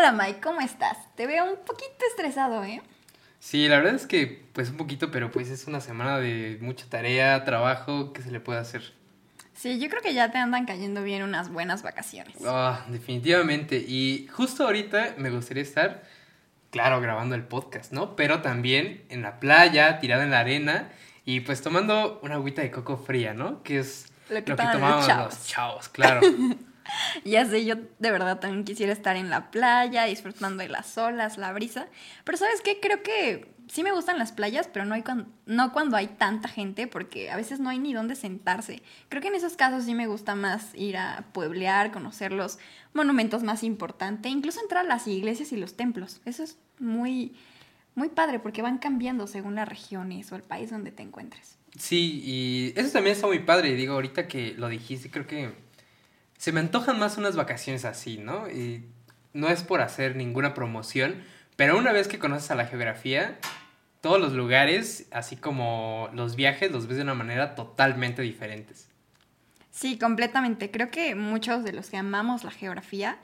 Hola Mike, ¿cómo estás? Te veo un poquito estresado, ¿eh? Sí, la verdad es que pues un poquito, pero pues es una semana de mucha tarea, trabajo, ¿qué se le puede hacer? Sí, yo creo que ya te andan cayendo bien unas buenas vacaciones. Ah, definitivamente. Y justo ahorita me gustaría estar, claro, grabando el podcast, ¿no? Pero también en la playa, tirada en la arena y pues tomando una agüita de coco fría, ¿no? Que es Lo que lo que toman los chavos. los chavos, claro. Ya sé, yo de verdad también quisiera estar en la playa, disfrutando de las olas, la brisa. Pero ¿sabes qué? Creo que sí me gustan las playas, pero no, hay cuan- no cuando hay tanta gente, porque a veces no hay ni dónde sentarse. Creo que en esos casos sí me gusta más ir a pueblear, conocer los monumentos más importantes, incluso entrar a las iglesias y los templos. Eso es muy, muy padre, porque van cambiando según las regiones o el país donde te encuentres. Sí, y eso también está muy padre. Digo, ahorita que lo dijiste, creo que se me antojan más unas vacaciones así, ¿no? Y no es por hacer ninguna promoción, pero una vez que conoces a la geografía, todos los lugares, así como los viajes, los ves de una manera totalmente diferentes. Sí, completamente. Creo que muchos de los que amamos la geografía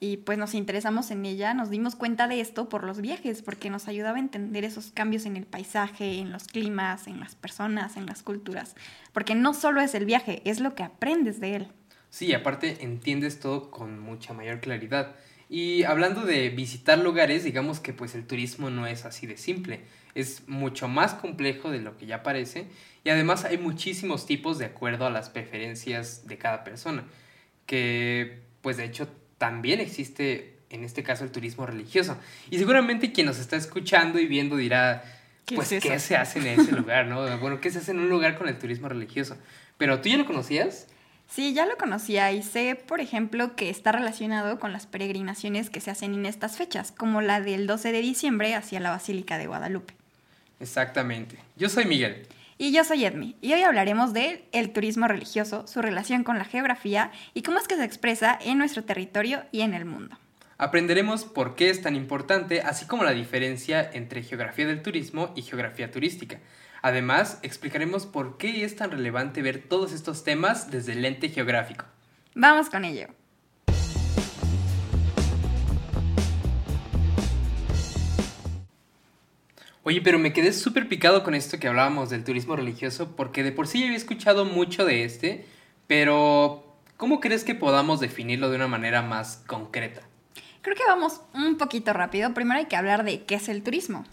y pues nos interesamos en ella, nos dimos cuenta de esto por los viajes, porque nos ayudaba a entender esos cambios en el paisaje, en los climas, en las personas, en las culturas. Porque no solo es el viaje, es lo que aprendes de él. Sí, aparte entiendes todo con mucha mayor claridad. Y hablando de visitar lugares, digamos que pues el turismo no es así de simple, es mucho más complejo de lo que ya parece y además hay muchísimos tipos de acuerdo a las preferencias de cada persona, que pues de hecho también existe en este caso el turismo religioso. Y seguramente quien nos está escuchando y viendo dirá, ¿Qué pues es qué se hace en ese lugar, ¿no? Bueno, ¿qué se hace en un lugar con el turismo religioso? Pero tú ya lo conocías? Sí, ya lo conocía y sé, por ejemplo, que está relacionado con las peregrinaciones que se hacen en estas fechas, como la del 12 de diciembre hacia la Basílica de Guadalupe. Exactamente. Yo soy Miguel. Y yo soy Edmi, y hoy hablaremos de el turismo religioso, su relación con la geografía y cómo es que se expresa en nuestro territorio y en el mundo. Aprenderemos por qué es tan importante, así como la diferencia entre geografía del turismo y geografía turística. Además, explicaremos por qué es tan relevante ver todos estos temas desde el lente geográfico. Vamos con ello. Oye, pero me quedé súper picado con esto que hablábamos del turismo religioso, porque de por sí ya había escuchado mucho de este, pero ¿cómo crees que podamos definirlo de una manera más concreta? Creo que vamos un poquito rápido. Primero hay que hablar de qué es el turismo.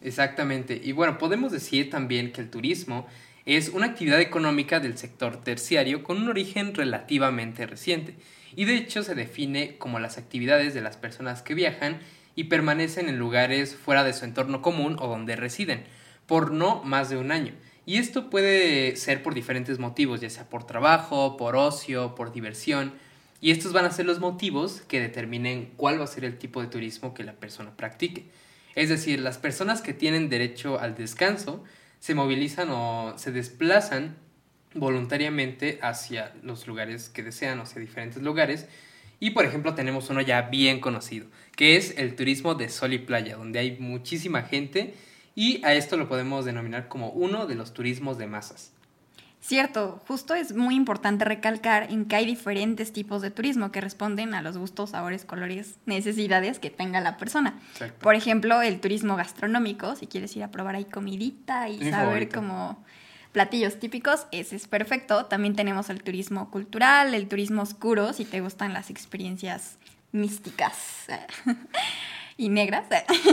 Exactamente. Y bueno, podemos decir también que el turismo es una actividad económica del sector terciario con un origen relativamente reciente. Y de hecho se define como las actividades de las personas que viajan y permanecen en lugares fuera de su entorno común o donde residen, por no más de un año. Y esto puede ser por diferentes motivos, ya sea por trabajo, por ocio, por diversión. Y estos van a ser los motivos que determinen cuál va a ser el tipo de turismo que la persona practique. Es decir, las personas que tienen derecho al descanso se movilizan o se desplazan voluntariamente hacia los lugares que desean, o hacia diferentes lugares. Y por ejemplo tenemos uno ya bien conocido, que es el turismo de sol y playa, donde hay muchísima gente y a esto lo podemos denominar como uno de los turismos de masas. Cierto, justo es muy importante recalcar en que hay diferentes tipos de turismo que responden a los gustos, sabores, colores, necesidades que tenga la persona. Exacto. Por ejemplo, el turismo gastronómico, si quieres ir a probar ahí comidita y Mi saber como platillos típicos, ese es perfecto. También tenemos el turismo cultural, el turismo oscuro, si te gustan las experiencias místicas y negras,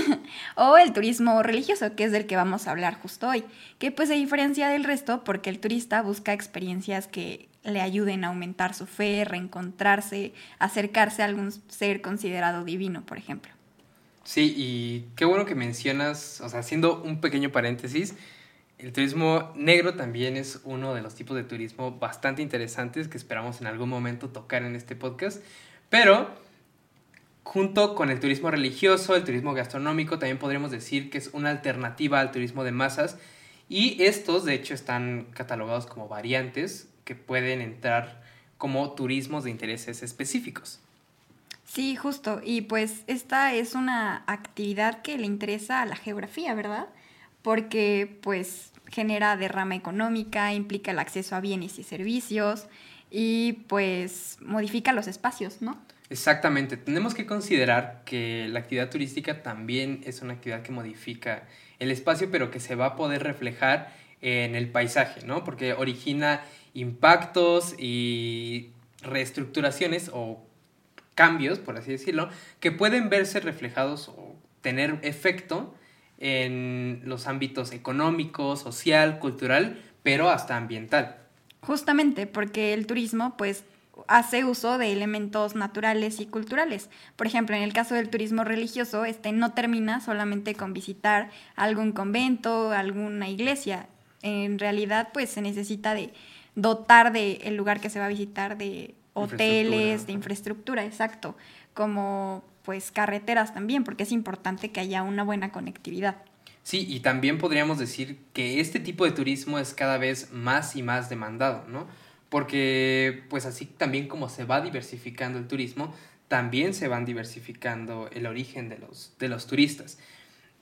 o el turismo religioso, que es del que vamos a hablar justo hoy, que pues se diferencia del resto porque el turista busca experiencias que le ayuden a aumentar su fe, reencontrarse, acercarse a algún ser considerado divino, por ejemplo. Sí, y qué bueno que mencionas, o sea, haciendo un pequeño paréntesis, el turismo negro también es uno de los tipos de turismo bastante interesantes que esperamos en algún momento tocar en este podcast, pero junto con el turismo religioso, el turismo gastronómico, también podríamos decir que es una alternativa al turismo de masas y estos de hecho están catalogados como variantes que pueden entrar como turismos de intereses específicos. Sí, justo. Y pues esta es una actividad que le interesa a la geografía, ¿verdad? Porque pues genera derrama económica, implica el acceso a bienes y servicios y pues modifica los espacios, ¿no? Exactamente, tenemos que considerar que la actividad turística también es una actividad que modifica el espacio, pero que se va a poder reflejar en el paisaje, ¿no? Porque origina impactos y reestructuraciones o cambios, por así decirlo, que pueden verse reflejados o tener efecto en los ámbitos económico, social, cultural, pero hasta ambiental. Justamente porque el turismo pues hace uso de elementos naturales y culturales. Por ejemplo, en el caso del turismo religioso, este no termina solamente con visitar algún convento, alguna iglesia. En realidad, pues se necesita de dotar del el lugar que se va a visitar de hoteles, de infraestructura, exacto, como pues carreteras también, porque es importante que haya una buena conectividad. Sí, y también podríamos decir que este tipo de turismo es cada vez más y más demandado, ¿no? Porque pues así también como se va diversificando el turismo, también se van diversificando el origen de los, de los turistas.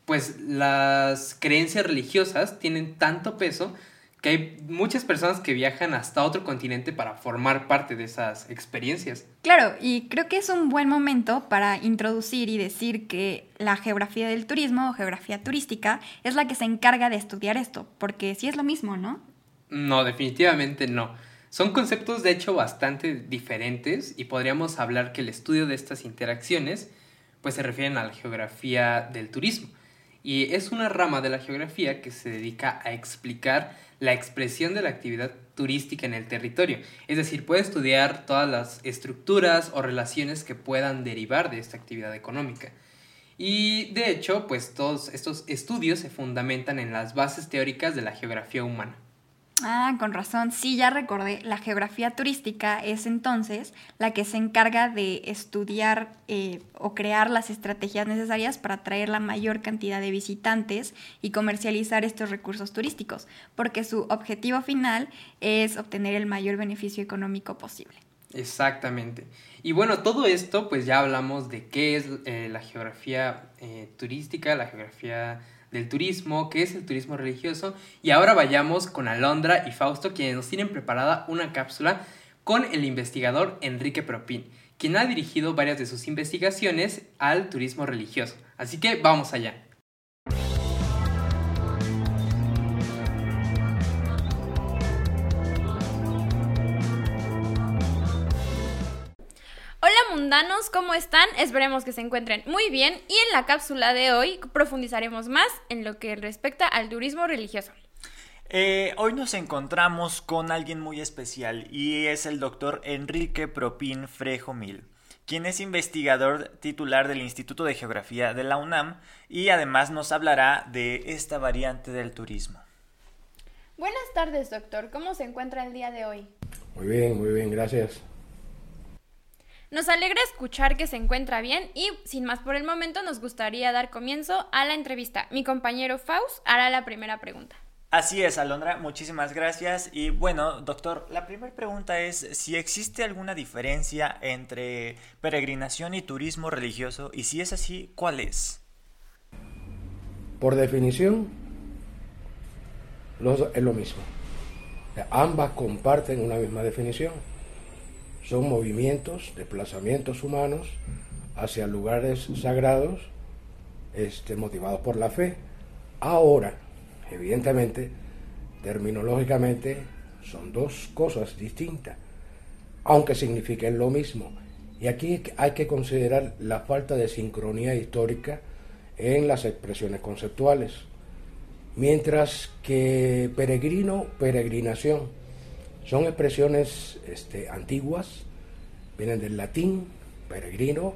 Pues las creencias religiosas tienen tanto peso que hay muchas personas que viajan hasta otro continente para formar parte de esas experiencias. Claro, y creo que es un buen momento para introducir y decir que la geografía del turismo o geografía turística es la que se encarga de estudiar esto, porque sí es lo mismo, ¿no? No, definitivamente no. Son conceptos de hecho bastante diferentes y podríamos hablar que el estudio de estas interacciones pues se refieren a la geografía del turismo y es una rama de la geografía que se dedica a explicar la expresión de la actividad turística en el territorio. Es decir, puede estudiar todas las estructuras o relaciones que puedan derivar de esta actividad económica. Y de hecho, pues todos estos estudios se fundamentan en las bases teóricas de la geografía humana. Ah, con razón. Sí, ya recordé. La geografía turística es entonces la que se encarga de estudiar eh, o crear las estrategias necesarias para atraer la mayor cantidad de visitantes y comercializar estos recursos turísticos, porque su objetivo final es obtener el mayor beneficio económico posible. Exactamente. Y bueno, todo esto, pues ya hablamos de qué es eh, la geografía eh, turística, la geografía del turismo, qué es el turismo religioso. Y ahora vayamos con Alondra y Fausto, quienes nos tienen preparada una cápsula con el investigador Enrique Propín, quien ha dirigido varias de sus investigaciones al turismo religioso. Así que vamos allá. Mundanos, ¿cómo están? Esperemos que se encuentren muy bien y en la cápsula de hoy profundizaremos más en lo que respecta al turismo religioso. Eh, hoy nos encontramos con alguien muy especial y es el doctor Enrique Propín Frejo Mil, quien es investigador titular del Instituto de Geografía de la UNAM y además nos hablará de esta variante del turismo. Buenas tardes, doctor. ¿Cómo se encuentra el día de hoy? Muy bien, muy bien, gracias. Nos alegra escuchar que se encuentra bien y, sin más por el momento, nos gustaría dar comienzo a la entrevista. Mi compañero Faust hará la primera pregunta. Así es, Alondra, muchísimas gracias. Y bueno, doctor, la primera pregunta es si existe alguna diferencia entre peregrinación y turismo religioso y si es así, ¿cuál es? Por definición, es lo mismo. Ambas comparten una misma definición son movimientos, desplazamientos humanos hacia lugares sagrados este, motivados por la fe. Ahora, evidentemente, terminológicamente, son dos cosas distintas, aunque signifiquen lo mismo. Y aquí hay que considerar la falta de sincronía histórica en las expresiones conceptuales. Mientras que peregrino, peregrinación, son expresiones este, antiguas, vienen del latín, peregrino,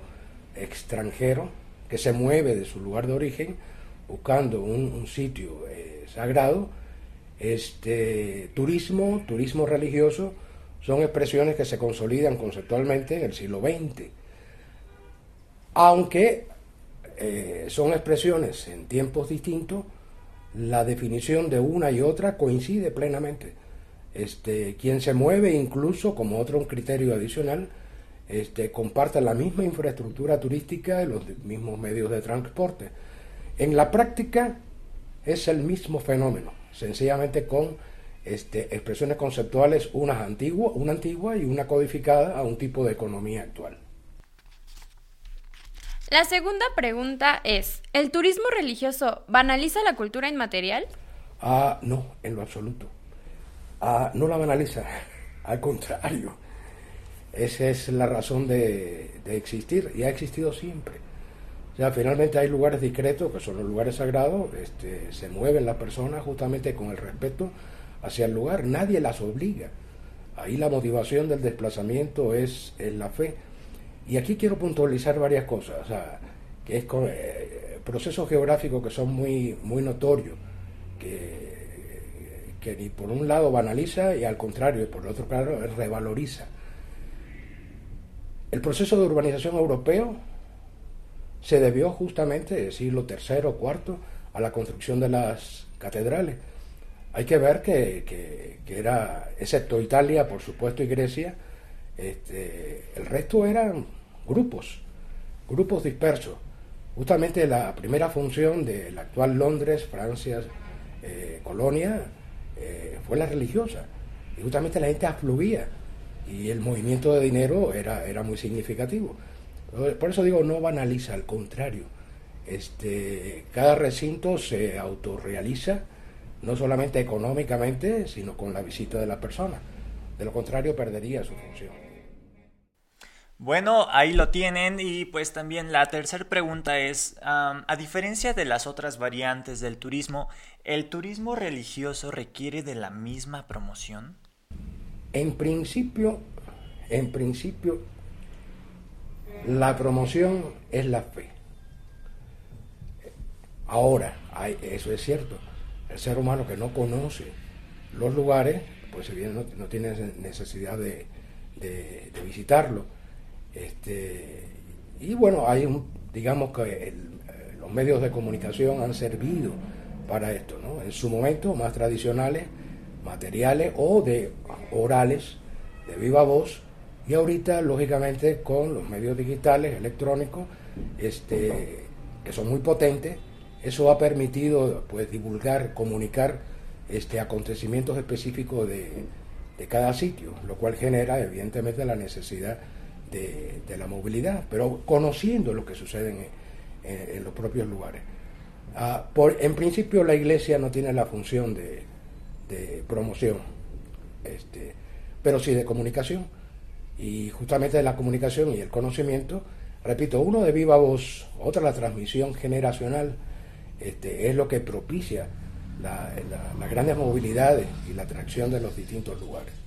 extranjero, que se mueve de su lugar de origen buscando un, sitio eh, sagrado. Este, turismo, turismo religioso, son expresiones que se consolidan conceptualmente en el siglo XX. Aunque eh, son expresiones en tiempos distintos, la definición de una y otra coincide plenamente este, quien se mueve incluso como otro criterio adicional, este, comparte la misma infraestructura turística y los mismos medios de transporte. En la práctica es el mismo fenómeno, sencillamente con este, expresiones conceptuales, unas antiguas, una antigua y una codificada a un tipo de economía actual. La segunda pregunta es, ¿el turismo religioso banaliza la cultura inmaterial? Ah, no, en lo absoluto. Ah, no la banaliza, al contrario. Esa es la razón de, existir y ha existido siempre. O sea, finalmente hay lugares discretos, que son los lugares sagrados, este, se mueven las personas justamente con el respeto hacia el lugar, nadie las obliga. Ahí la motivación del desplazamiento es, la fe. Y aquí quiero puntualizar varias cosas, que es eh, procesos geográficos que son muy, muy notorios, que, que ni por un lado banaliza y al contrario, por el otro lado revaloriza. El proceso de urbanización europeo se debió justamente, del siglo III o IV, a la construcción de las catedrales. Hay que ver que, era, excepto Italia, por supuesto, y Grecia, este, el resto eran grupos, grupos dispersos. Justamente la primera función del actual Londres, Francia, eh, colonia, eh, fue la religiosa. Y justamente la gente afluía y el movimiento de dinero era, era muy significativo. Por eso digo, no banaliza, al contrario. Este, cada recinto se autorrealiza, no solamente económicamente, sino con la visita de la persona. De lo contrario, perdería su función. Bueno, ahí lo tienen y pues también la tercera pregunta es, a diferencia de las otras variantes del turismo, ¿el turismo religioso requiere de la misma promoción? En principio, en principio la promoción es la fe. Ahora, eso es cierto. El ser humano que no conoce los lugares, pues no, tiene necesidad de, visitarlo. Este, y bueno, hay un, digamos que los medios de comunicación han servido para esto, ¿no? En su momento, más tradicionales, materiales o de orales, de viva voz, y ahorita, lógicamente, con los medios digitales, electrónicos, este, que son muy potentes, eso ha permitido pues, divulgar, comunicar este, acontecimientos específicos de, cada sitio, lo cual genera evidentemente la necesidad de, la movilidad, pero conociendo lo que sucede en, los propios lugares. Ah, por, en principio la iglesia no tiene la función de, promoción, este, pero sí de comunicación y justamente de la comunicación y el conocimiento, repito, uno de viva voz, otra la transmisión generacional, este, es lo que propicia las grandes movilidades y la atracción de los distintos lugares.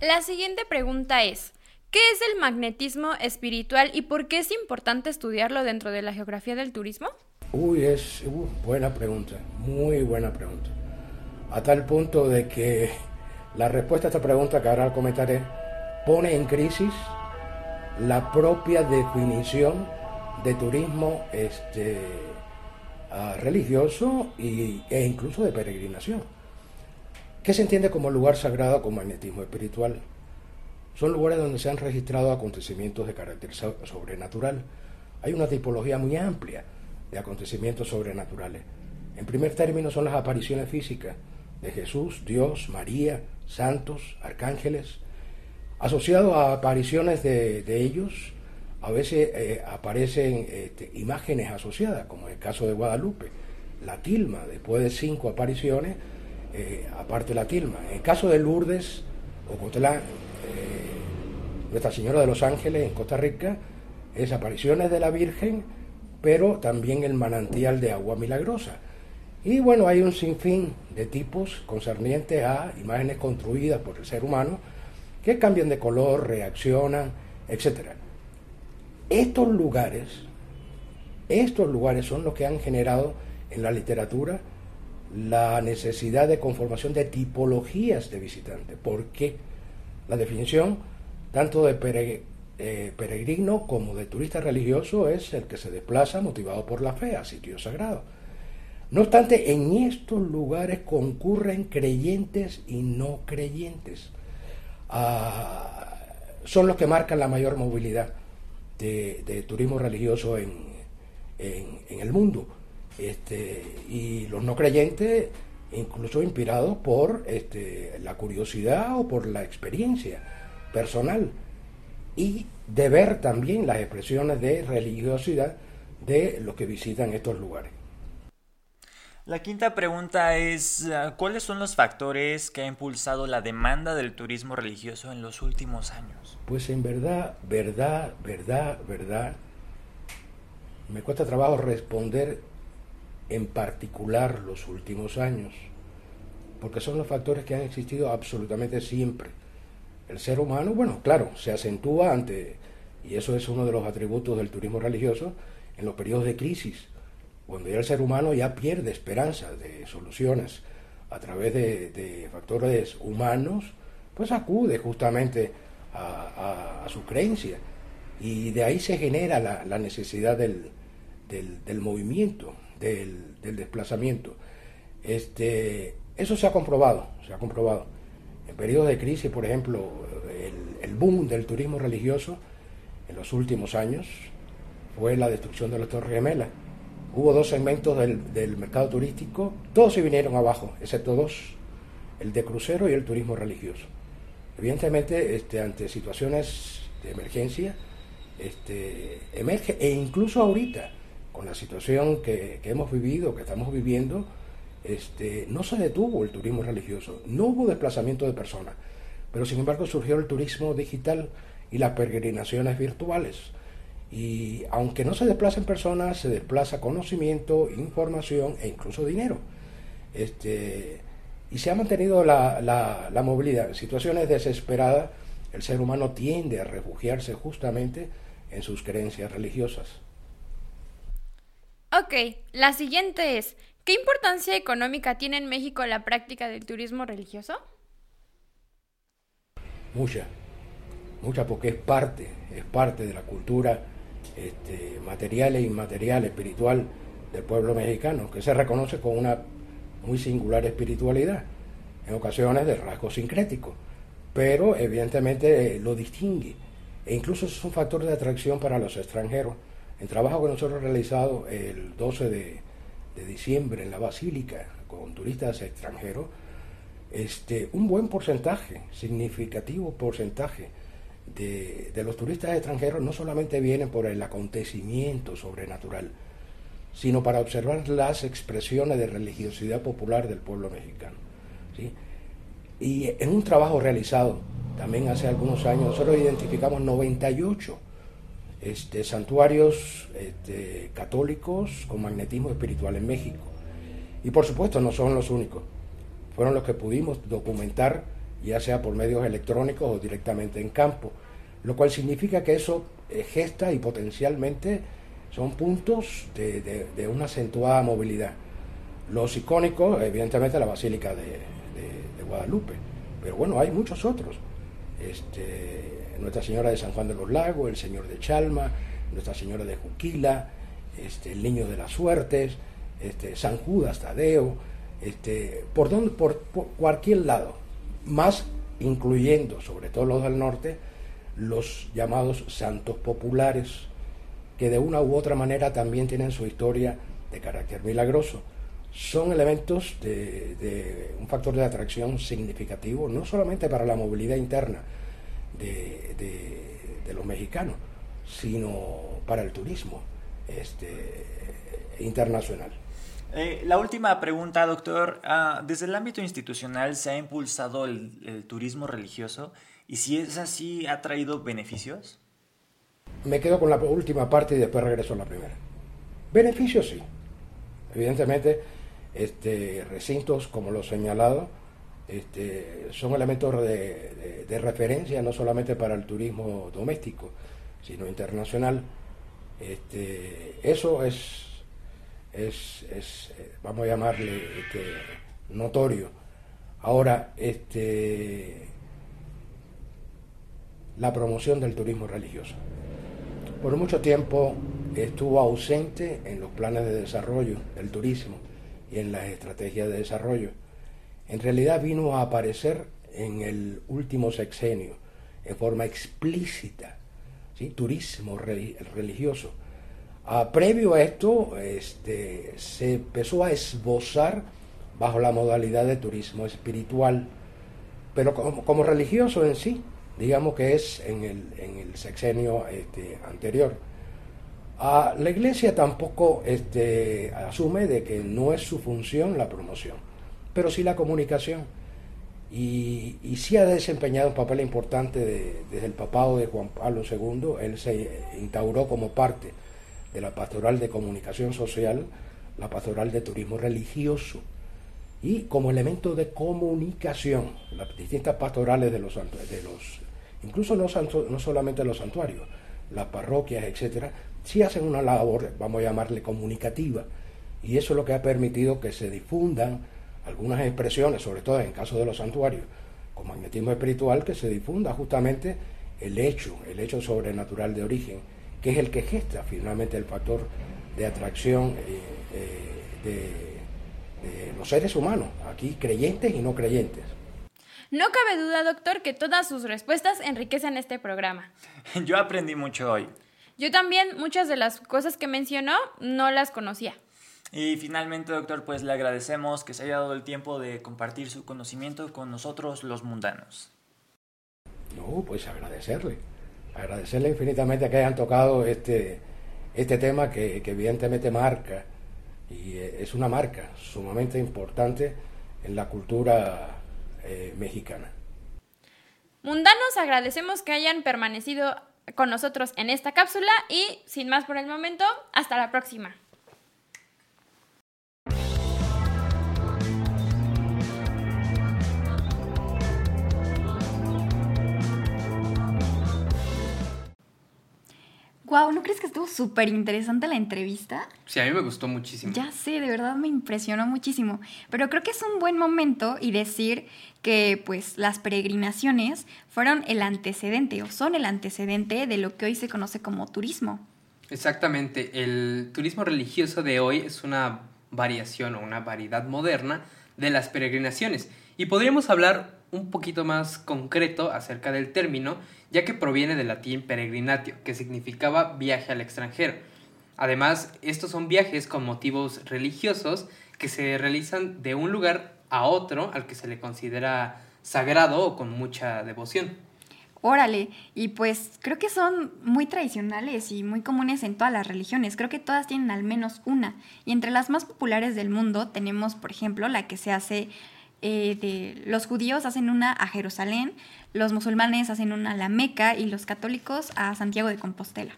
La siguiente pregunta es, ¿qué es el magnetismo espiritual y por qué es importante estudiarlo dentro de la geografía del turismo? Uy, es uh, buena pregunta, muy buena pregunta. A tal punto de que la respuesta a esta pregunta que ahora comentaré pone en crisis la propia definición de turismo este, ah, religioso y, e incluso de peregrinación. ¿Qué se entiende como lugar sagrado con magnetismo espiritual? Son lugares donde se han registrado acontecimientos de carácter sobrenatural. Hay una tipología muy amplia de acontecimientos sobrenaturales. En primer término son las apariciones físicas de Jesús, Dios, María, santos, arcángeles, asociado a apariciones de, ellos, a veces eh, aparecen este, imágenes asociadas, como en el caso de Guadalupe, la tilma, después de cinco apariciones, eh, aparte la tilma. En el caso de Lourdes, Ocotlán, eh, Nuestra Señora de los Ángeles en Costa Rica, es apariciones de la Virgen, pero también el manantial de agua milagrosa. Y bueno, hay un sinfín de tipos concernientes a imágenes construidas por el ser humano que cambian de color, reaccionan, etc. Estos lugares, estos lugares son los que han generado en la literatura la necesidad de conformación de tipologías de visitantes. porque La definición tanto de eh, peregrino como de turista religioso es el que se desplaza motivado por la fe a sitios sagrados. No obstante, en estos lugares concurren creyentes y no creyentes. Ah, son los que marcan la mayor movilidad de, turismo religioso en, el mundo. Este, y los no creyentes, incluso inspirados por este, la curiosidad o por la experiencia personal. y de ver también las expresiones de religiosidad de los que visitan estos lugares. La quinta pregunta es, ah, ¿cuáles son los factores que ha impulsado la demanda del turismo religioso en los últimos años? Pues en verdad, verdad, verdad, verdad, me cuesta trabajo responder en particular los últimos años, porque son los factores que han existido absolutamente siempre. El ser humano, bueno, claro, se acentúa ante, y eso es uno de los atributos del turismo religioso, en los periodos de crisis, cuando ya el ser humano ya pierde esperanza de soluciones a través de, factores humanos, pues acude justamente a, su creencia. Y de ahí se genera la, necesidad del, del, movimiento, del, desplazamiento. Este, eso se ha comprobado, se ha comprobado. En periodos de crisis, por ejemplo, el, boom del turismo religioso en los últimos años fue la destrucción de las Torres Gemelas. Hubo dos segmentos del, mercado turístico, todos se vinieron abajo, excepto dos, el de crucero y el turismo religioso. Evidentemente, este, ante situaciones de emergencia, este, emerge, e incluso ahorita, con la situación que, hemos vivido, que estamos viviendo, este, no se detuvo el turismo religioso, no hubo desplazamiento de personas, pero sin embargo surgió el turismo digital y las peregrinaciones virtuales. Y aunque no se desplacen personas, se desplaza conocimiento, información e incluso dinero. Este, y se ha mantenido la, la, movilidad. En situaciones desesperadas, el ser humano tiende a refugiarse justamente en sus creencias religiosas. Ok, la siguiente es, ¿qué importancia económica tiene en México la práctica del turismo religioso? Mucha, mucha porque es parte, es parte de la cultura este, material e inmaterial, espiritual del pueblo mexicano, que se reconoce con una muy singular espiritualidad, en ocasiones de rasgo sincrético, pero evidentemente eh, lo distingue, e incluso es un factor de atracción para los extranjeros. En trabajo que nosotros realizado el 12 de, diciembre en la Basílica con turistas extranjeros, este, un buen porcentaje, significativo porcentaje, de, los turistas extranjeros no solamente vienen por el acontecimiento sobrenatural, sino para observar las expresiones de religiosidad popular del pueblo mexicano. Y en un trabajo realizado también hace algunos años, nosotros identificamos 98 este, santuarios este, católicos con magnetismo espiritual en México. Y por supuesto no son los únicos, fueron los que pudimos documentar ya sea por medios electrónicos o directamente en campo, lo cual significa que eso eh, gesta y potencialmente son puntos de, una acentuada movilidad. Los icónicos, evidentemente la Basílica de, Guadalupe, pero bueno, hay muchos otros. Este, Nuestra Señora de San Juan de los Lagos, el Señor de Chalma, Nuestra Señora de Juquila, este, el Niño de las Suertes, este, San Judas Tadeo, este, por, donde, por cualquier lado más incluyendo, sobre todo los del norte, los llamados santos populares, que de una u otra manera también tienen su historia de carácter milagroso. Son elementos de, un factor de atracción significativo, no solamente para la movilidad interna de, de los mexicanos, sino para el turismo este, internacional. Eh, la última pregunta, doctor. Ah, desde el ámbito institucional se ha impulsado el, turismo religioso y si es así, ¿ha traído beneficios? Me quedo con la última parte y después regreso a la primera. Beneficios sí. Evidentemente, este, recintos como lo señalado este, son elementos de, referencia no solamente para el turismo doméstico, sino internacional. Este, eso es es, vamos a llamarle notorio. Ahora, la promoción del turismo religioso. Por mucho tiempo estuvo ausente en los planes de desarrollo del turismo y en las estrategias de desarrollo. En realidad vino a aparecer en el último sexenio en forma explícita, ¿sí? turismo religioso previo a esto, este, se empezó a esbozar bajo la modalidad de turismo espiritual, pero como, religioso en sí, digamos que es en el, en el sexenio este, anterior. La iglesia tampoco este, asume de que no es su función la promoción, pero sí la comunicación. Y, sí ha desempeñado un papel importante desde el papado de Juan Pablo II. Él se instauró como parte de la pastoral de comunicación social, la pastoral de turismo religioso y como elemento de comunicación, las distintas pastorales de los, de incluso no, no solamente los santuarios, las parroquias, etcétera, sí hacen una labor, vamos a llamarle comunicativa, y eso es lo que ha permitido que se difundan algunas expresiones, sobre todo en el caso de los santuarios, con magnetismo espiritual, que se difunda justamente el hecho, el hecho sobrenatural de origen, que es el que gesta finalmente el factor de atracción eh, eh, de los seres humanos, aquí creyentes y no creyentes. No cabe duda, doctor, que todas sus respuestas enriquecen este programa. Yo aprendí mucho hoy. Yo también muchas de las cosas que mencionó no las conocía. Y finalmente, doctor, pues le agradecemos que se haya dado el tiempo de compartir su conocimiento con nosotros los mundanos. No, pues agradecerle. Agradecerle infinitamente que hayan tocado este, este tema que, que evidentemente marca, y es una marca sumamente importante en la cultura eh, mexicana. Mundanos, agradecemos que hayan permanecido con nosotros en esta cápsula y sin más por el momento, hasta la próxima. Wow, ¿no crees que estuvo súper interesante la entrevista? Sí, a mí me gustó muchísimo. Ya sé, de verdad me impresionó muchísimo. Pero creo que es un buen momento y decir que pues las peregrinaciones fueron el antecedente o son el antecedente de lo que hoy se conoce como turismo. Exactamente, el turismo religioso de hoy es una variación o una variedad moderna de las peregrinaciones y podríamos hablar un poquito más concreto acerca del término, ya que proviene del latín peregrinatio, que significaba viaje al extranjero. Además, estos son viajes con motivos religiosos que se realizan de un lugar a otro al que se le considera sagrado o con mucha devoción. Órale, y pues creo que son muy tradicionales y muy comunes en todas las religiones. Creo que todas tienen al menos una. Y entre las más populares del mundo tenemos, por ejemplo, la que se hace eh, los judíos hacen una a Jerusalén, los musulmanes hacen una a la Meca y los católicos a Santiago de Compostela.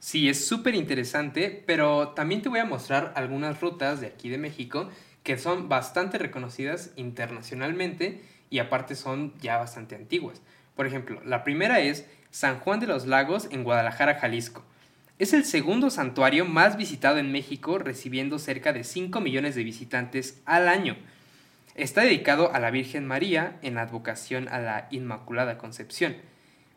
Sí, es súper interesante, pero también te voy a mostrar algunas rutas de aquí de México que son bastante reconocidas internacionalmente y aparte son ya bastante antiguas. Por ejemplo, la primera es San Juan de los Lagos en Guadalajara, Jalisco. Es el segundo santuario más visitado en México, recibiendo cerca de 5 millones de visitantes al año. Está dedicado a la Virgen María en advocación a la Inmaculada Concepción.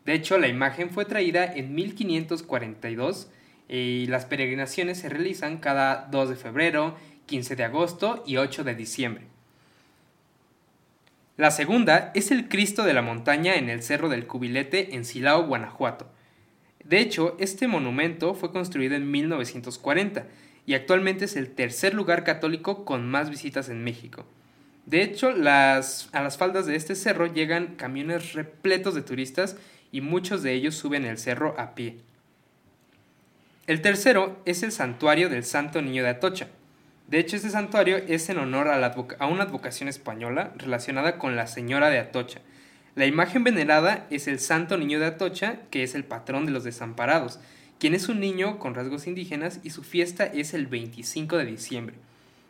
De hecho, la imagen fue traída en 1542 y las peregrinaciones se realizan cada 2 de febrero, 15 de agosto y 8 de diciembre. La segunda es el Cristo de la Montaña en el Cerro del Cubilete en Silao, Guanajuato. De hecho, este monumento fue construido en 1940 y actualmente es el tercer lugar católico con más visitas en México. De hecho, a las faldas de este cerro llegan camiones repletos de turistas y muchos de ellos suben el cerro a pie. El tercero es el santuario del Santo Niño de Atocha. De hecho, este santuario es en honor a, a una advocación española relacionada con la Señora de Atocha. La imagen venerada es el Santo Niño de Atocha, que es el patrón de los desamparados, quien es un niño con rasgos indígenas y su fiesta es el 25 de diciembre.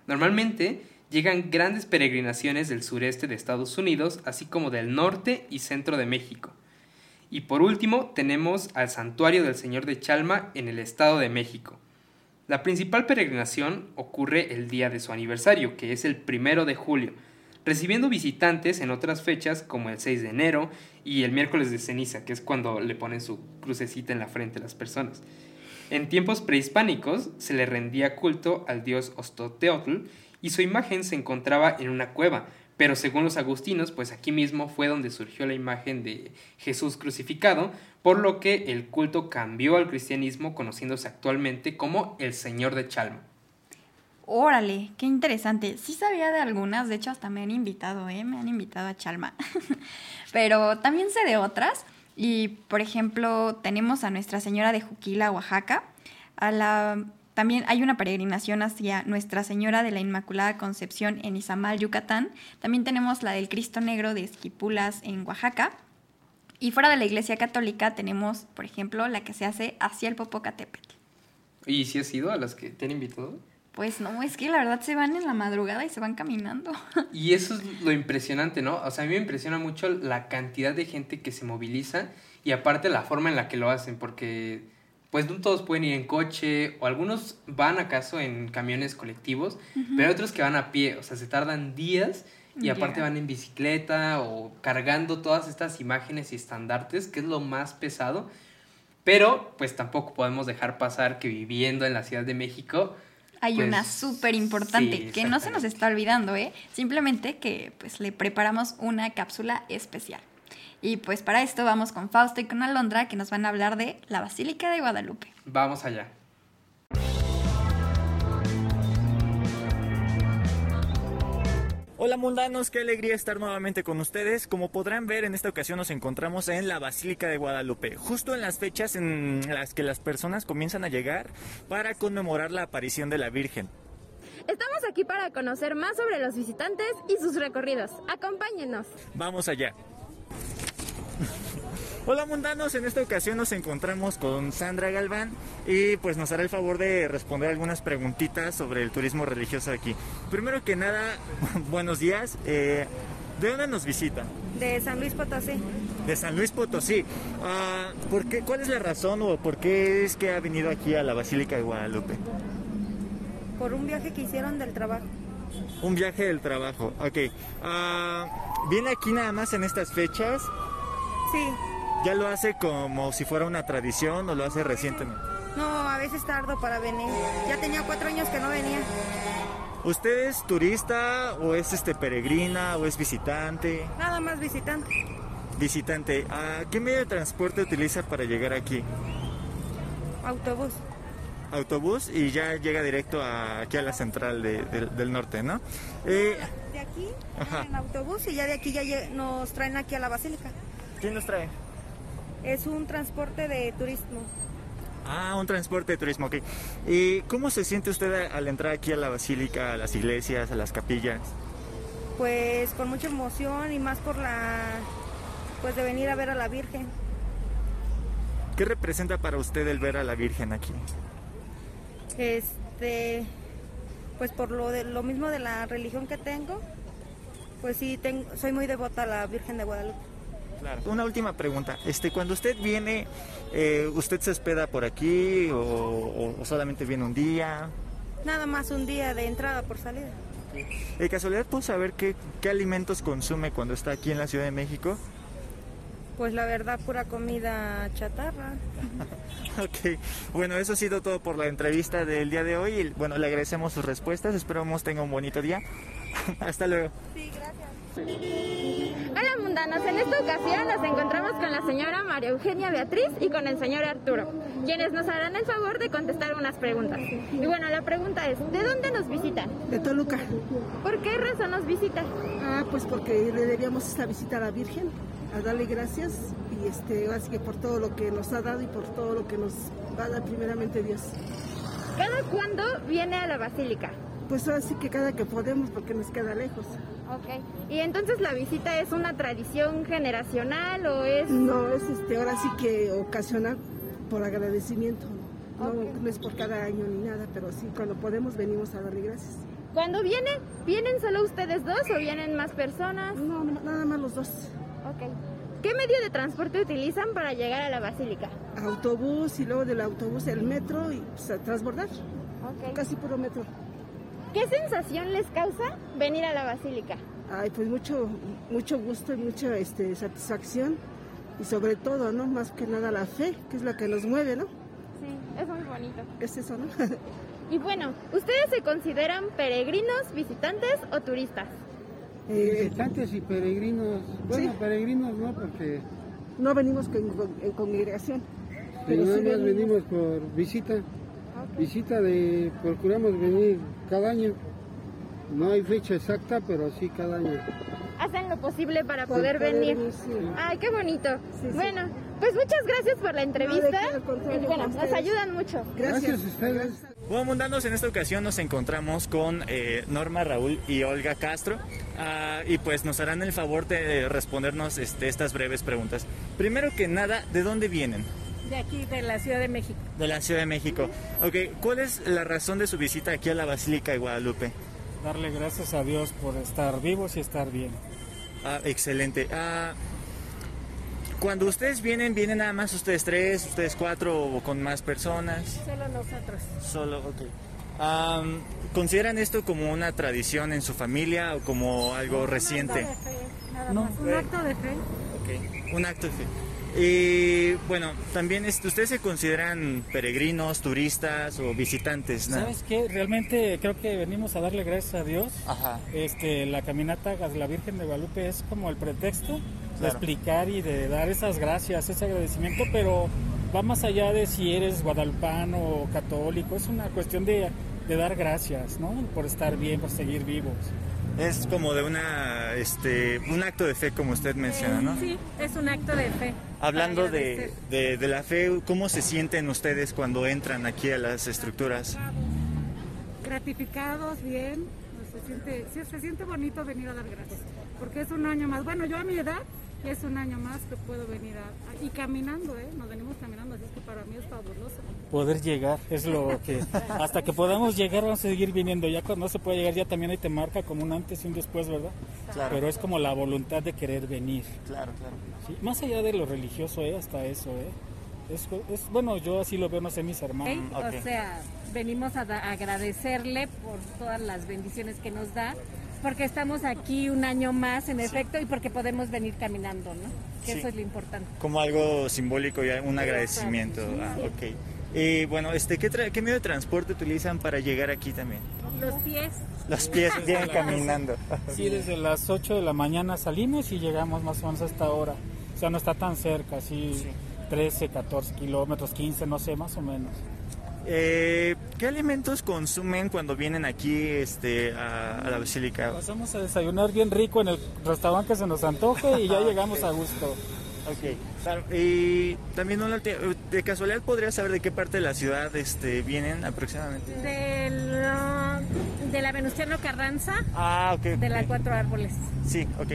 Normalmente llegan grandes peregrinaciones del sureste de Estados Unidos, así como del norte y centro de México. Y por último tenemos al Santuario del Señor de Chalma en el Estado de México. La principal peregrinación ocurre el día de su aniversario, que es el primero de julio, recibiendo visitantes en otras fechas como el 6 de enero y el miércoles de ceniza, que es cuando le ponen su crucecita en la frente a las personas. En tiempos prehispánicos se le rendía culto al dios Ostoteotl y su imagen se encontraba en una cueva, pero según los agustinos, pues aquí mismo fue donde surgió la imagen de Jesús crucificado, por lo que el culto cambió al cristianismo conociéndose actualmente como el Señor de Chalma. Órale, qué interesante. Sí sabía de algunas, de hecho hasta me han invitado, ¿eh? Me han invitado a Chalma. Pero también sé de otras Y, por ejemplo, tenemos a Nuestra Señora de Juquila, Oaxaca. A la, también hay una peregrinación hacia Nuestra Señora de la Inmaculada Concepción en Izamal, Yucatán. También tenemos la del Cristo Negro de Esquipulas en Oaxaca. Y fuera de la Iglesia Católica tenemos, por ejemplo, la que se hace hacia el Popocatépetl. ¿Y si has ido a las que te han invitado? Pues no, es que la verdad se van en la madrugada y se van caminando. Y eso es lo impresionante, ¿no? O sea, a mí me impresiona mucho la cantidad de gente que se moviliza y aparte la forma en la que lo hacen, porque pues no todos pueden ir en coche o algunos van acaso en camiones colectivos, pero hay otros que van a pie, o sea, se tardan días y aparte van en bicicleta o cargando todas estas imágenes y estandartes, que es lo más pesado. Pero pues tampoco podemos dejar pasar que viviendo en la Ciudad de México, Hay Pues, una súper importante sí, que no se nos está olvidando, ¿eh? Simplemente que pues le preparamos una cápsula especial. Y pues para esto vamos con Fausto y con Alondra que nos van a hablar de la Basílica de Guadalupe. vamos allá. Hola mundanos, qué alegría estar nuevamente con ustedes. Como podrán ver, en esta ocasión nos encontramos en la Basílica de Guadalupe, justo en las fechas en las que las personas comienzan a llegar para conmemorar la aparición de la Virgen. Estamos aquí para conocer más sobre los visitantes y sus recorridos. Acompáñenos. Vamos allá. Hola mundanos, en esta ocasión nos encontramos con Sandra Galván y pues nos hará el favor de responder algunas preguntitas sobre el turismo religioso aquí. Primero que nada, buenos días. eh, ¿De dónde nos visitan? de San Luis Potosí. De San Luis Potosí. Ah, ¿por qué, ¿Cuál es la razón o por qué es que ha venido aquí a la Basílica de Guadalupe? por un viaje que hicieron del trabajo. Un viaje del trabajo, ok. Ah, ¿Viene aquí nada más en estas fechas? Sí, ¿Ya lo hace como si fuera una tradición o lo hace recientemente? no, a veces tardo para venir. Ya tenía cuatro años que no venía. ¿Usted es turista o es este peregrina o es visitante? Nada más visitante. Visitante, ¿a qué medio de transporte utiliza para llegar aquí? Autobús. Autobús y ya llega directo a- aquí a la central de- del- del norte, ¿no? Eh, De aquí Ajá. en autobús y ya de aquí ya nos traen aquí a la basílica. ¿Quién nos trae? Es un transporte de turismo. Ah, un transporte de turismo, ok. ¿Y cómo se siente usted al entrar aquí a la basílica, a las iglesias, a las capillas? Pues con mucha emoción y más por la pues de venir a ver a la Virgen. ¿Qué representa para usted el ver a la Virgen aquí? Este pues por lo de lo mismo de la religión que tengo, pues sí tengo, soy muy devota a la Virgen de Guadalupe. Claro. Una última pregunta. Este, cuando usted viene, eh, ¿usted se hospeda por aquí o, o- o solamente viene un día? Nada más un día de entrada por salida. De casualidad, ¿puedo saber qué, qué alimentos consume cuando está aquí en la Ciudad de México? Pues la verdad, pura comida chatarra. Ok, bueno, eso ha sido todo por la entrevista del día de hoy. Y, Bueno, le agradecemos sus respuestas, esperamos tenga un bonito día. Hasta luego. Hola mundanos, en esta ocasión nos encontramos con la señora María Eugenia Beatriz y con el señor Arturo, quienes nos harán el favor de contestar unas preguntas. Y bueno, la pregunta es, ¿de dónde nos visitan? De Toluca. ¿Por qué razón nos visitan? Ah, pues porque le debíamos esta visita a la Virgen, a darle gracias y este, así que por todo lo que nos ha dado y por todo lo que nos va a dar primeramente Dios. ¿Cada cuándo viene a la basílica? Pues así que cada que podemos porque nos queda lejos. Ok. ¿Y entonces la visita es una tradición generacional o es...? No, es este, ahora sí que ocasiona por agradecimiento. No, no es por cada año ni nada, pero sí, cuando podemos venimos a darle gracias. Cuando vienen, ¿vienen solo ustedes dos o vienen más personas? No, nada más los dos. Ok. ¿Qué medio de transporte utilizan para llegar a la basílica? Autobús y luego del autobús el metro y pues, transbordar. Ok. Casi puro metro. ¿Qué sensación les causa venir a la basílica? Ay, pues mucho, mucho gusto y mucha este, satisfacción y sobre todo, ¿no? Más que nada la fe, que es lo que nos mueve, ¿no? Sí, es muy bonito. Es eso, ¿no? Y bueno, ¿ustedes se consideran peregrinos, visitantes o turistas? Eh, Visitantes y peregrinos, bueno, Sí. peregrinos no, porque no venimos con- con- en congregación, pero nada sí más venimos. venimos por visita, visita de, procuramos venir cada año, no hay fecha exacta, pero sí cada año. Hacen lo posible para poder poder venir. venir, sí. Ay, qué bonito. Sí, sí. Bueno, Pues muchas gracias por la entrevista. No, qué, Y bueno, nos ayudan mucho. Gracias. Gracias a ustedes. Bueno, mundanos, en esta ocasión nos encontramos con eh, Norma Raúl y Olga Castro ah, y pues nos harán el favor de respondernos este, estas breves preguntas. Primero que nada, ¿de dónde vienen? De aquí, de la Ciudad de México. De la Ciudad de México. Ok, ¿cuál es la razón de su visita aquí a la Basílica de Guadalupe? Darle gracias a Dios por estar vivos y estar bien. Ah, excelente. Ah, cuando ustedes vienen, ¿vienen nada más ustedes tres, ustedes cuatro o con más personas? Solo nosotros. Solo, ok. Am, ¿Consideran esto como una tradición en su familia o como algo reciente? Un acto de fe, nada No. más. Un acto de fe. Ok, un acto de fe. Y bueno, también este, ustedes se consideran peregrinos, turistas o visitantes, ¿no? ¿Sabes qué? Realmente creo que venimos a darle gracias a Dios. Ajá. Este, la caminata a la Virgen de Guadalupe es como el pretexto de Claro. explicar y de dar esas gracias, ese agradecimiento, pero va más allá de si eres guadalupano o católico, es una cuestión de, de dar gracias, ¿no? Por estar bien, por seguir vivos. Es como de una, este, un acto de fe, como usted menciona, ¿no? Sí, es un acto de fe. Hablando de, de, de la fe, ¿cómo se sienten ustedes cuando entran aquí a las estructuras? Gratificados, bien. Se siente, sí, se siente bonito venir a dar gracias. Porque es un año más. Bueno, yo a mi edad, es un año más que puedo venir a. Y caminando, ¿eh? Nos venimos caminando, así es que para mí es fabuloso. Poder llegar es lo que... Hasta que podamos llegar vamos a seguir viniendo. Ya cuando no se puede llegar ya también ahí te marca como un antes y un después, ¿verdad? Claro. Pero es como la voluntad de querer venir. Claro, claro. Sí, más allá de lo religioso, ¿eh? hasta eso, ¿eh? Es, es- bueno, yo así lo veo, no sé, mis hermanos. O sea, venimos a, da- a agradecerle por todas las bendiciones que nos da. Porque estamos aquí un año más, en efecto, y porque podemos venir caminando, ¿no? Que Sí. eso es lo importante. Como algo simbólico y un agradecimiento. Ah, ok. Y bueno, este, ¿qué, tra- ¿qué medio de transporte utilizan para llegar aquí también? Los pies. Los pies vienen caminando. Sí, desde las 8 de la mañana salimos y llegamos más o menos a esta hora. O sea, no está tan cerca, así 13, 14 kilómetros, 15, no sé, más o menos. Eh, ¿Qué alimentos consumen cuando vienen aquí este, a, a la basílica? Pasamos a desayunar bien rico en el restaurante que se nos antoje y ya llegamos a gusto. Ok, claro. Y también de casualidad podría saber de qué parte de la ciudad este, vienen aproximadamente. Del, uh, de la Venustiano Carranza, Ah, ok. de la ok. Cuatro Árboles. Sí, ok.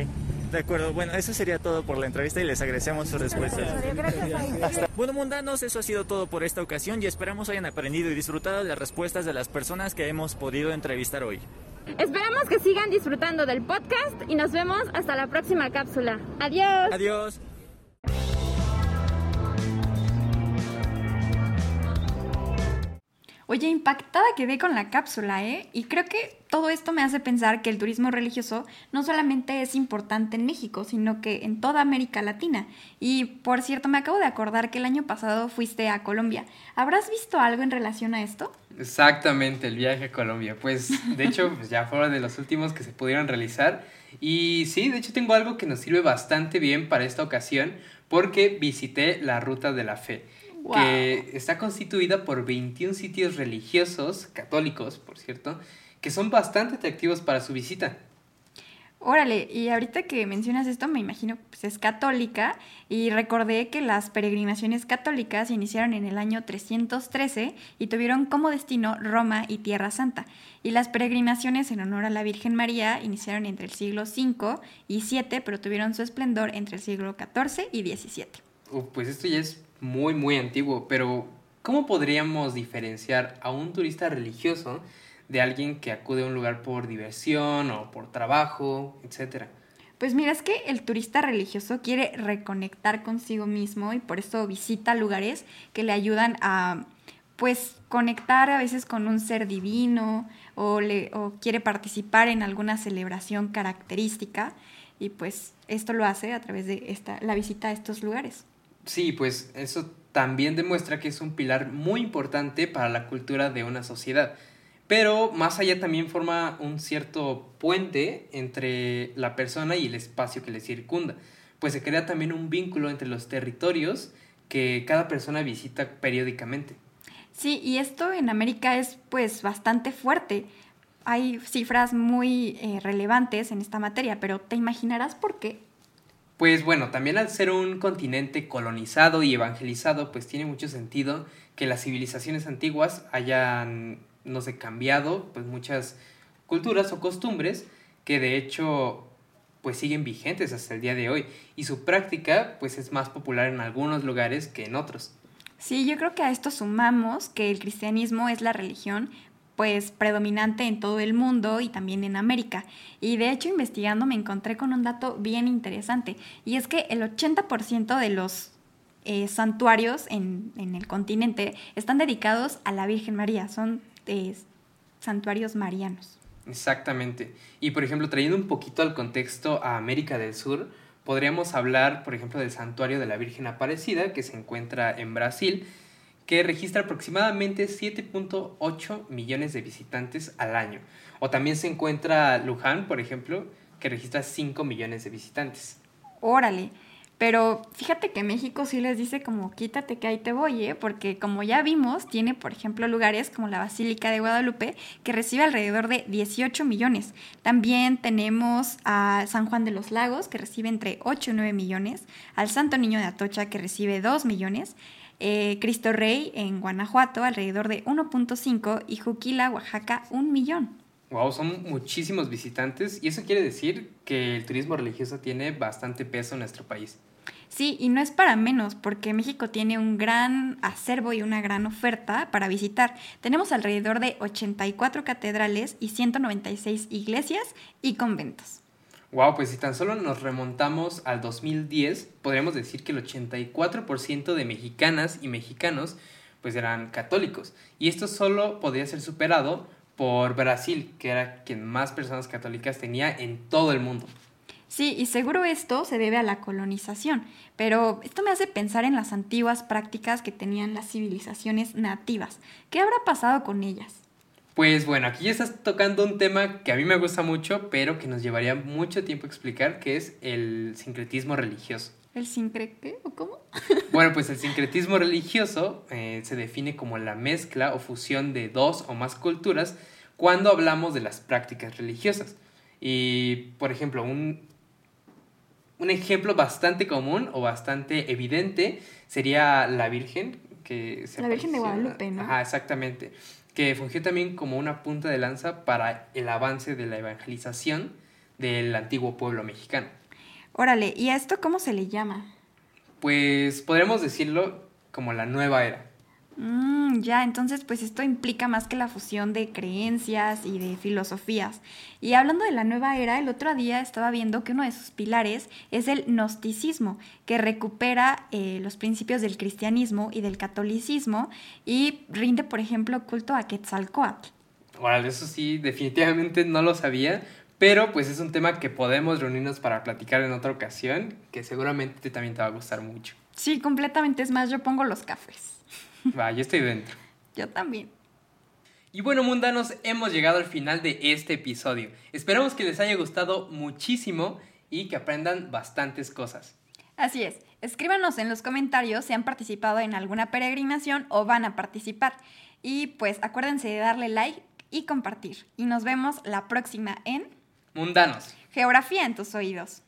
De acuerdo. Bueno, eso sería todo por la entrevista y les agradecemos sus respuestas. Bueno, mundanos, eso ha sido todo por esta ocasión y esperamos hayan aprendido y disfrutado de las respuestas de las personas que hemos podido entrevistar hoy. Esperamos que sigan disfrutando del podcast y nos vemos hasta la próxima cápsula. Adiós. Adiós. Oye, impactada quedé con la cápsula, ¿eh? Y creo que todo esto me hace pensar que el turismo religioso no solamente es importante en México, sino que en toda América Latina. Y por cierto, me acabo de acordar que el año pasado fuiste a Colombia. ¿Habrás visto algo en relación a esto? Exactamente, el viaje a Colombia. Pues de hecho pues, ya fue uno de los últimos que se pudieron realizar. Y sí, de hecho tengo algo que nos sirve bastante bien para esta ocasión porque visité la Ruta de la Fe, Wow. que está constituida por 21 sitios religiosos, católicos por cierto, que son bastante atractivos para su visita. Órale, y ahorita que mencionas esto, me imagino pues es católica y recordé que las peregrinaciones católicas iniciaron en el año 313 y tuvieron como destino Roma y Tierra Santa. Y las peregrinaciones en honor a la Virgen María iniciaron entre el siglo V y VII, pero tuvieron su esplendor entre el siglo XIV y XVII. Uh, pues esto ya es muy, muy antiguo, pero ¿cómo podríamos diferenciar a un turista religioso de alguien que acude a un lugar por diversión o por trabajo, etcétera? Pues mira, es que el turista religioso quiere reconectar consigo mismo y por eso visita lugares que le ayudan a, pues, conectar a veces con un ser divino o, le, o quiere participar en alguna celebración característica y pues esto lo hace a través de esta, la visita a estos lugares. Sí, pues eso también demuestra que es un pilar muy importante para la cultura de una sociedad. Pero más allá también forma un cierto puente entre la persona y el espacio que le circunda, pues se crea también un vínculo entre los territorios que cada persona visita periódicamente. Sí, y esto en América es pues bastante fuerte. Hay cifras muy eh, relevantes en esta materia, pero ¿te imaginarás por qué? Pues bueno, también al ser un continente colonizado y evangelizado, pues tiene mucho sentido que las civilizaciones antiguas hayan, no sé, cambiado pues muchas culturas o costumbres que de hecho pues siguen vigentes hasta el día de hoy y su práctica pues es más popular en algunos lugares que en otros. Sí, yo creo que a esto sumamos que el cristianismo es la religión pues predominante en todo el mundo y también en América. Y de hecho investigando me encontré con un dato bien interesante y es que el 80% de los eh, santuarios en, el continente están dedicados a la Virgen María, son santuarios marianos. Exactamente. Y por ejemplo, trayendo un poquito al contexto a América del Sur, podríamos hablar, por ejemplo, del santuario de la Virgen Aparecida, que se encuentra en Brasil, que registra aproximadamente 7.8 millones de visitantes al año. O también se encuentra Luján, por ejemplo, que registra 5 millones de visitantes. Órale. Pero fíjate que México sí les dice como quítate que ahí te voy, ¿eh? porque como ya vimos, tiene por ejemplo lugares como la Basílica de Guadalupe que recibe alrededor de 18 millones. También tenemos a San Juan de los Lagos que recibe entre 8 y 9 millones, al Santo Niño de Atocha que recibe 2 millones, eh, Cristo Rey en Guanajuato alrededor de 1.5 y Juquila, Oaxaca, un millón. Wow, son muchísimos visitantes y eso quiere decir que el turismo religioso tiene bastante peso en nuestro país. Sí, y no es para menos, porque México tiene un gran acervo y una gran oferta para visitar. Tenemos alrededor de 84 catedrales y 196 iglesias y conventos. Wow, pues si tan solo nos remontamos al 2010, podríamos decir que el 84% de mexicanas y mexicanos pues eran católicos. Y esto solo podría ser superado por Brasil, que era quien más personas católicas tenía en todo el mundo. Sí, y seguro esto se debe a la colonización, pero esto me hace pensar en las antiguas prácticas que tenían las civilizaciones nativas. ¿Qué habrá pasado con ellas? Pues bueno, aquí ya estás tocando un tema que a mí me gusta mucho, pero que nos llevaría mucho tiempo explicar, que es el sincretismo religioso. ¿El sincre qué o cómo? Bueno, pues el sincretismo religioso eh, se define como la mezcla o fusión de dos o más culturas cuando hablamos de las prácticas religiosas. Y, por ejemplo, un, un ejemplo bastante común o bastante evidente sería la Virgen. Que se la Virgen de Guadalupe, ¿no? Ajá, exactamente que fungió también como una punta de lanza para el avance de la evangelización del antiguo pueblo mexicano. Órale, ¿y a esto cómo se le llama? Pues podríamos decirlo como la nueva era. Mm, ya, entonces pues esto implica más que la fusión de creencias y de filosofías. Y hablando de la nueva era, el otro día estaba viendo que uno de sus pilares es el gnosticismo, que recupera eh, los principios del cristianismo y del catolicismo y rinde, por ejemplo, culto a Quetzalcoatl. Bueno, eso sí, definitivamente no lo sabía, pero pues es un tema que podemos reunirnos para platicar en otra ocasión, que seguramente también te va a gustar mucho. Sí, completamente. Es más, yo pongo los cafés. Va, yo estoy dentro. Yo también. Y bueno, mundanos, hemos llegado al final de este episodio. Esperamos que les haya gustado muchísimo y que aprendan bastantes cosas. Así es. Escríbanos en los comentarios si han participado en alguna peregrinación o van a participar. Y pues acuérdense de darle like y compartir. Y nos vemos la próxima en Mundanos. Geografía en tus oídos.